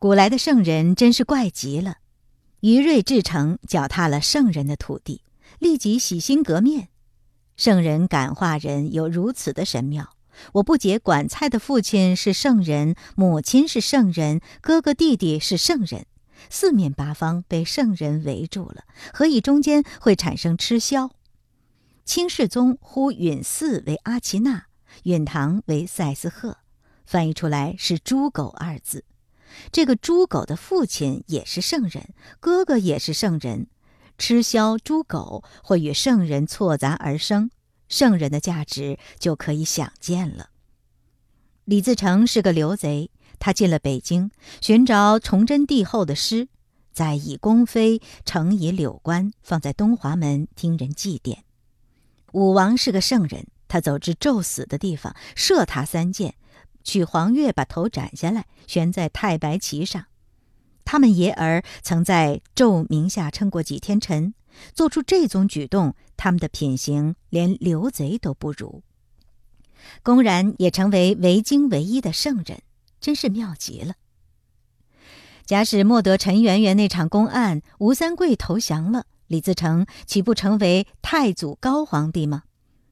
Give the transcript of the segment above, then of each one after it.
古来的圣人真是怪极了。于睿至诚脚踏了圣人的土地，立即洗心革面。圣人感化人有如此的神妙。我不解管菜的父亲是圣人，母亲是圣人，哥哥弟弟是圣人，四面八方被圣人围住了，何以中间会产生吃枭？清世宗呼允嗣为阿奇那，允堂为赛斯赫，翻译出来是“猪狗”二字。这个猪狗的父亲也是圣人，哥哥也是圣人，吃枭猪狗会与圣人错杂而生。圣人的价值就可以想见了。李自成是个刘贼，他进了北京，寻找崇祯帝后的诗，在以宫妃乘以柳官，放在东华门听人祭奠。武王是个圣人，他走至纣死的地方，射他三箭，取黄钺把头斩下来，悬在太白旗上。他们爷儿曾在纣名下称过几天臣。做出这种举动，他们的品行连刘贼都不如。公然也成为维京唯一的圣人，真是妙极了。假使莫得陈圆圆那场公案，吴三桂投降了，李自成岂不成为太祖高皇帝吗？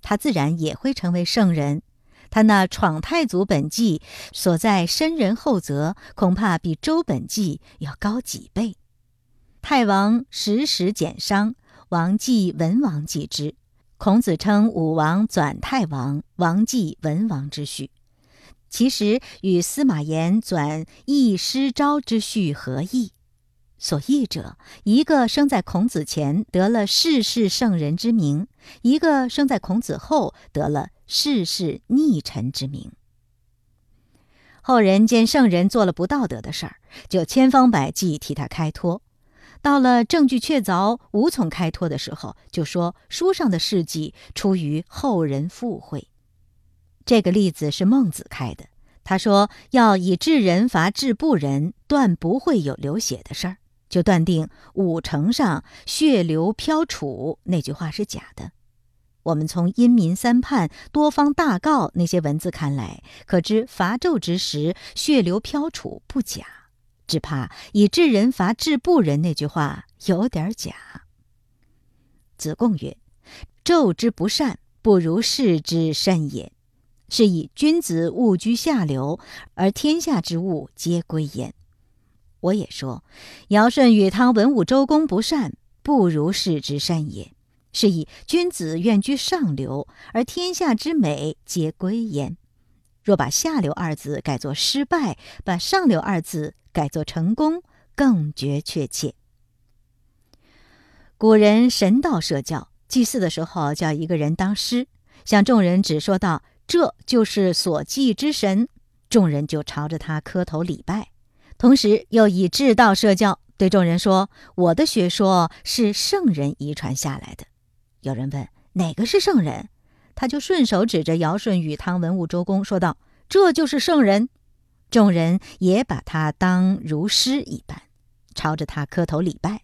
他自然也会成为圣人。他那闯太祖本纪所在深人厚泽，恐怕比周本纪要高几倍。太王时时减伤，王继文王继之。孔子称武王转太王，王继文王之序，其实与司马炎转易师昭之序何异？所异者，一个生在孔子前得了世世圣人之名，一个生在孔子后得了世世逆臣之名。后人见圣人做了不道德的事儿，就千方百计替他开脱。到了证据确凿、无从开脱的时候，就说书上的事迹出于后人附会。这个例子是孟子开的，他说要以治人罚治不仁，断不会有流血的事儿，就断定五成上血流飘杵那句话是假的。我们从阴民三判、多方大告那些文字看来，可知伐纣之时血流飘杵不假。只怕以治人伐治不人那句话有点假。子贡曰：“纣之不善，不如士之甚也。是以君子务居下流，而天下之物皆归焉。”我也说：“尧舜禹汤文武周公不善，不如世之善也。是以君子愿居上流，而天下之美皆归焉。”若把“下流”二字改作“失败”，把“上流”二字改作“成功”，更觉确切。古人神道社教，祭祀的时候叫一个人当师，向众人只说道：“这就是所祭之神。”众人就朝着他磕头礼拜。同时又以智道社教，对众人说：“我的学说是圣人遗传下来的。”有人问：“哪个是圣人？”他就顺手指着尧舜禹汤文武周公说道：“这就是圣人。”众人也把他当如师一般，朝着他磕头礼拜。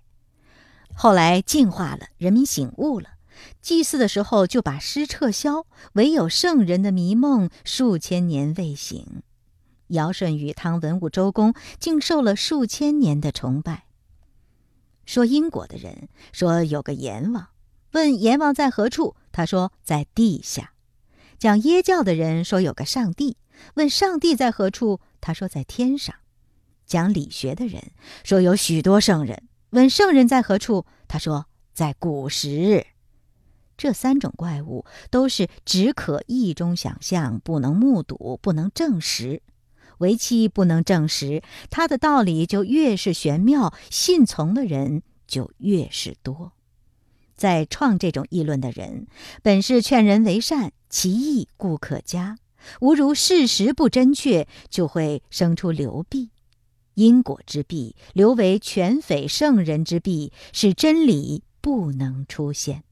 后来进化了，人民醒悟了，祭祀的时候就把诗撤销，唯有圣人的迷梦数千年未醒。尧舜禹汤文武周公竟受了数千年的崇拜。说因果的人说有个阎王。问阎王在何处？他说在地下。讲耶教的人说有个上帝。问上帝在何处？他说在天上。讲理学的人说有许多圣人。问圣人在何处？他说在古时。这三种怪物都是只可意中想象，不能目睹，不能证实。为其不能证实，他的道理就越是玄妙，信从的人就越是多。在创这种议论的人，本是劝人为善，其意固可嘉。无如事实不真确，就会生出流弊。因果之弊，流为权匪圣人之弊，使真理不能出现。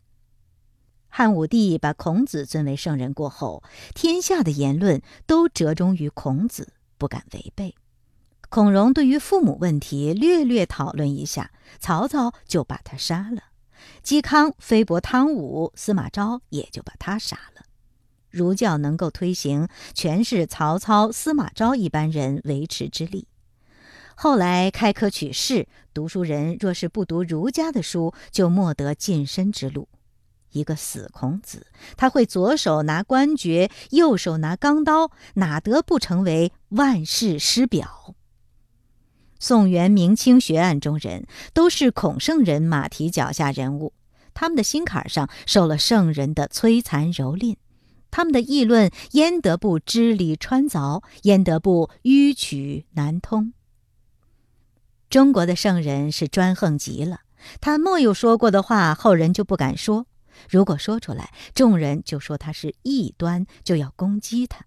汉武帝把孔子尊为圣人过后，天下的言论都折中于孔子，不敢违背。孔融对于父母问题略略讨论一下，曹操就把他杀了。嵇康非薄汤武，司马昭也就把他杀了。儒教能够推行，全是曹操、司马昭一般人维持之力。后来开科取士，读书人若是不读儒家的书，就莫得晋升之路。一个死孔子，他会左手拿官爵，右手拿钢刀，哪得不成为万世师表？宋元明清学案中人，都是孔圣人马蹄脚下人物，他们的心坎上受了圣人的摧残蹂躏，他们的议论焉得不支离穿凿，焉得不迂曲难通？中国的圣人是专横极了，他莫有说过的话，后人就不敢说。如果说出来，众人就说他是异端，就要攻击他。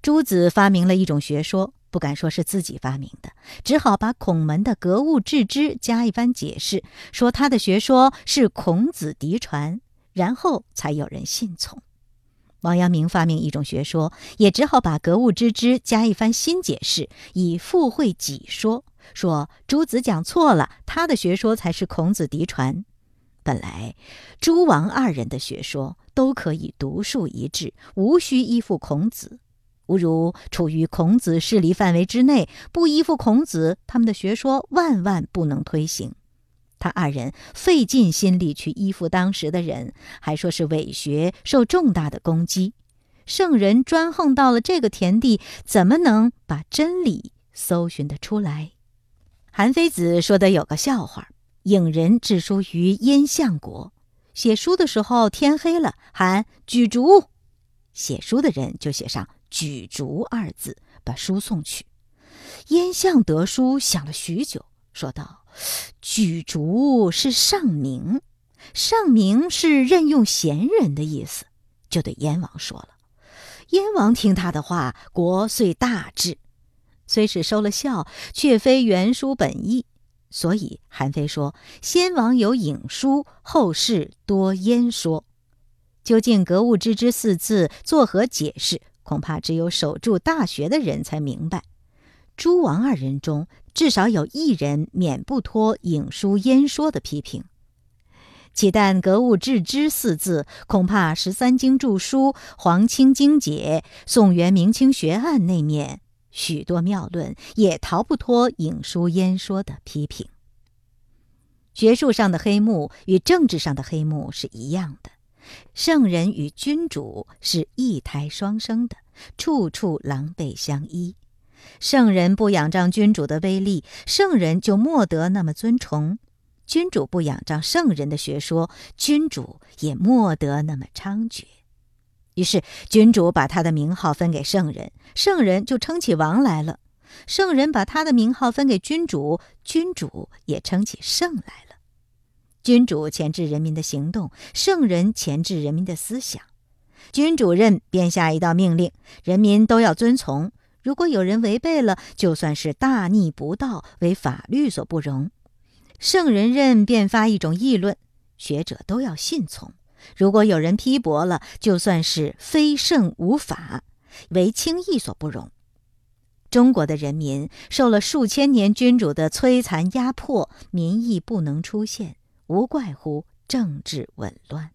朱子发明了一种学说，不敢说是自己发明的，只好把孔门的格物致知加一番解释，说他的学说是孔子嫡传，然后才有人信从。王阳明发明一种学说，也只好把格物致知加一番新解释，以附会己说，说朱子讲错了，他的学说才是孔子嫡传。本来，诸王二人的学说都可以独树一帜，无需依附孔子。吾如处于孔子势力范围之内，不依附孔子，他们的学说万万不能推行。他二人费尽心力去依附当时的人，还说是伪学，受重大的攻击。圣人专横到了这个田地，怎么能把真理搜寻得出来？韩非子说的有个笑话。影人致书于燕相国，写书的时候天黑了，喊举烛，写书的人就写上举烛二字，把书送去。燕相得书，想了许久，说道：“举烛是上明，上明是任用贤人的意思，就对燕王说了。燕王听他的话，国遂大治。虽是收了效，却非原书本意。”所以，韩非说：“先王有影书，后世多焉说。”究竟“格物致知”四字作何解释？恐怕只有守住大学的人才明白。诸王二人中，至少有一人免不脱影书焉说的批评。岂但“格物致知”四字，恐怕十三经注疏、黄清经解、宋元明清学案那面。许多妙论也逃不脱影书焉说的批评。学术上的黑幕与政治上的黑幕是一样的，圣人与君主是一胎双生的，处处狼狈相依。圣人不仰仗君主的威力，圣人就莫得那么尊崇；君主不仰仗圣人的学说，君主也莫得那么猖獗。于是，君主把他的名号分给圣人，圣人就称起王来了；圣人把他的名号分给君主，君主也称起圣来了。君主钳制人民的行动，圣人钳制人民的思想。君主任便下一道命令，人民都要遵从。如果有人违背了，就算是大逆不道，为法律所不容。圣人任便发一种议论，学者都要信从。如果有人批驳了，就算是非圣无法，为轻易所不容。中国的人民受了数千年君主的摧残压迫，民意不能出现，无怪乎政治紊乱；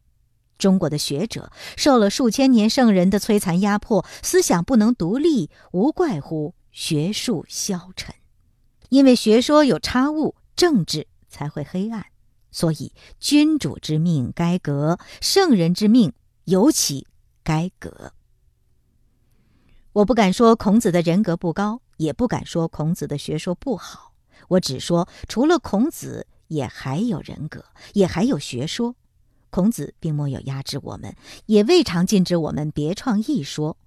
中国的学者受了数千年圣人的摧残压迫，思想不能独立，无怪乎学术消沉。因为学说有差误，政治才会黑暗。所以，君主之命该革，圣人之命尤其该革。我不敢说孔子的人格不高，也不敢说孔子的学说不好。我只说，除了孔子，也还有人格，也还有学说。孔子并没有压制我们，也未尝禁止我们别创一说。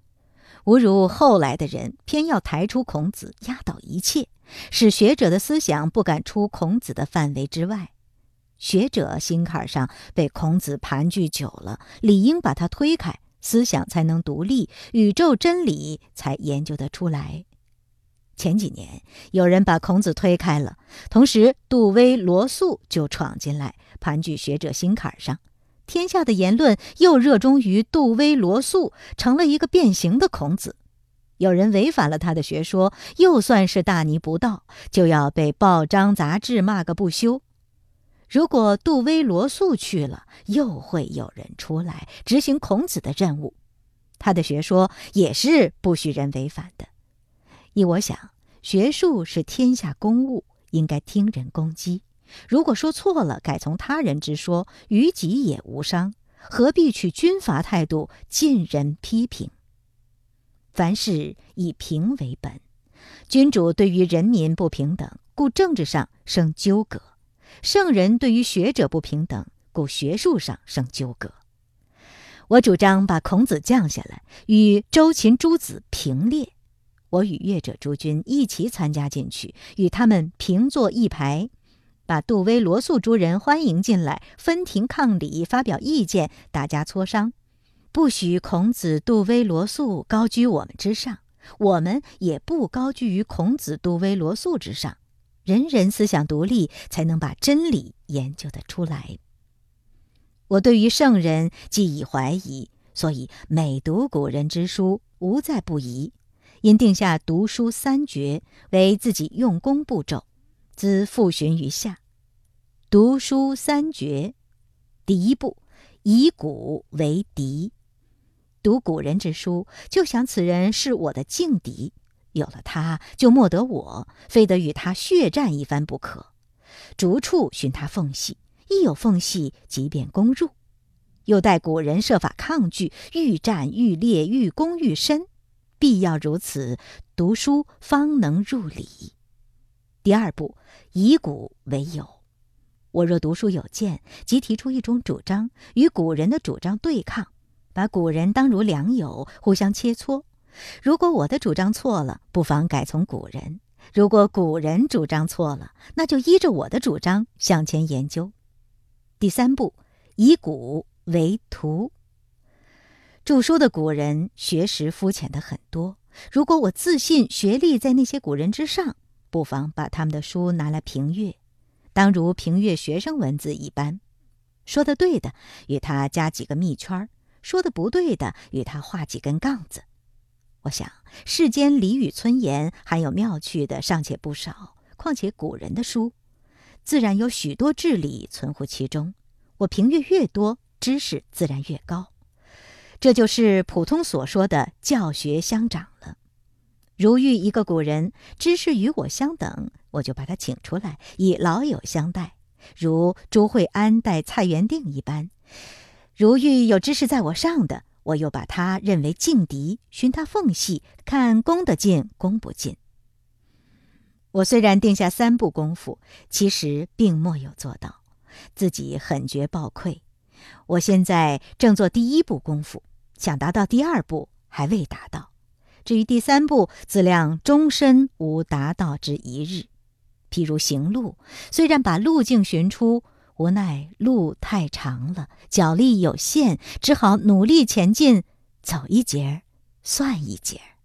吾如后来的人，偏要抬出孔子，压倒一切，使学者的思想不敢出孔子的范围之外。学者心坎上被孔子盘踞久了，理应把他推开，思想才能独立，宇宙真理才研究得出来。前几年有人把孔子推开了，同时杜威、罗素就闯进来盘踞学者心坎上，天下的言论又热衷于杜威、罗素，成了一个变形的孔子。有人违反了他的学说，又算是大逆不道，就要被报章杂志骂个不休。如果杜威、罗素去了，又会有人出来执行孔子的任务。他的学说也是不许人违反的。依我想，学术是天下公务，应该听人攻击。如果说错了，改从他人之说，于己也无伤，何必取军阀态度，尽人批评？凡事以平为本。君主对于人民不平等，故政治上生纠葛；圣人对于学者不平等，故学术上生纠葛。我主张把孔子降下来，与周秦诸子平列。我与乐者诸君一起参加进去，与他们平坐一排，把杜威、罗素诸人欢迎进来，分庭抗礼，发表意见，大家磋商。不许孔子、杜威、罗素高居我们之上，我们也不高居于孔子、杜威、罗素之上。人人思想独立，才能把真理研究得出来。我对于圣人既已怀疑，所以每读古人之书，无再不疑。因定下读书三绝为自己用功步骤，兹复循于下。读书三绝，第一步，以古为敌。读古人之书，就想此人是我的劲敌，有了他，就莫得我，非得与他血战一番不可。逐处寻他缝隙。一有缝隙，即便攻入；又待古人设法抗拒，愈战愈烈，愈攻愈深。必要如此，读书方能入理。第二步，以古为友。我若读书有见，即提出一种主张，与古人的主张对抗，把古人当如良友，互相切磋。如果我的主张错了，不妨改从古人；如果古人主张错了，那就依着我的主张向前研究。第三步，以古为图。著书的古人学识肤浅的很多，如果我自信学历在那些古人之上，不妨把他们的书拿来评阅，当如评阅学生文字一般。说的对的，与他加几个密圈儿；说的不对的，与他画几根杠子。我想世间俚语村言还有妙趣的尚且不少，况且古人的书。自然有许多智理存乎其中，我评阅越多，知识自然越高。这就是普通所说的教学相长了。如遇一个古人知识与我相等，我就把他请出来，以老友相待，如朱惠安待蔡元定一般；如遇有知识在我上的，我又把他认为劲敌，寻他缝隙，看攻得进，攻不进。我虽然定下三步功夫，其实并没有做到，自己很觉抱愧。我现在正做第一步功夫，想达到第二步还未达到。至于第三步，自量终身无达到之一日。譬如行路，虽然把路径寻出，无奈路太长了，脚力有限，只好努力前进，走一截儿算一截儿。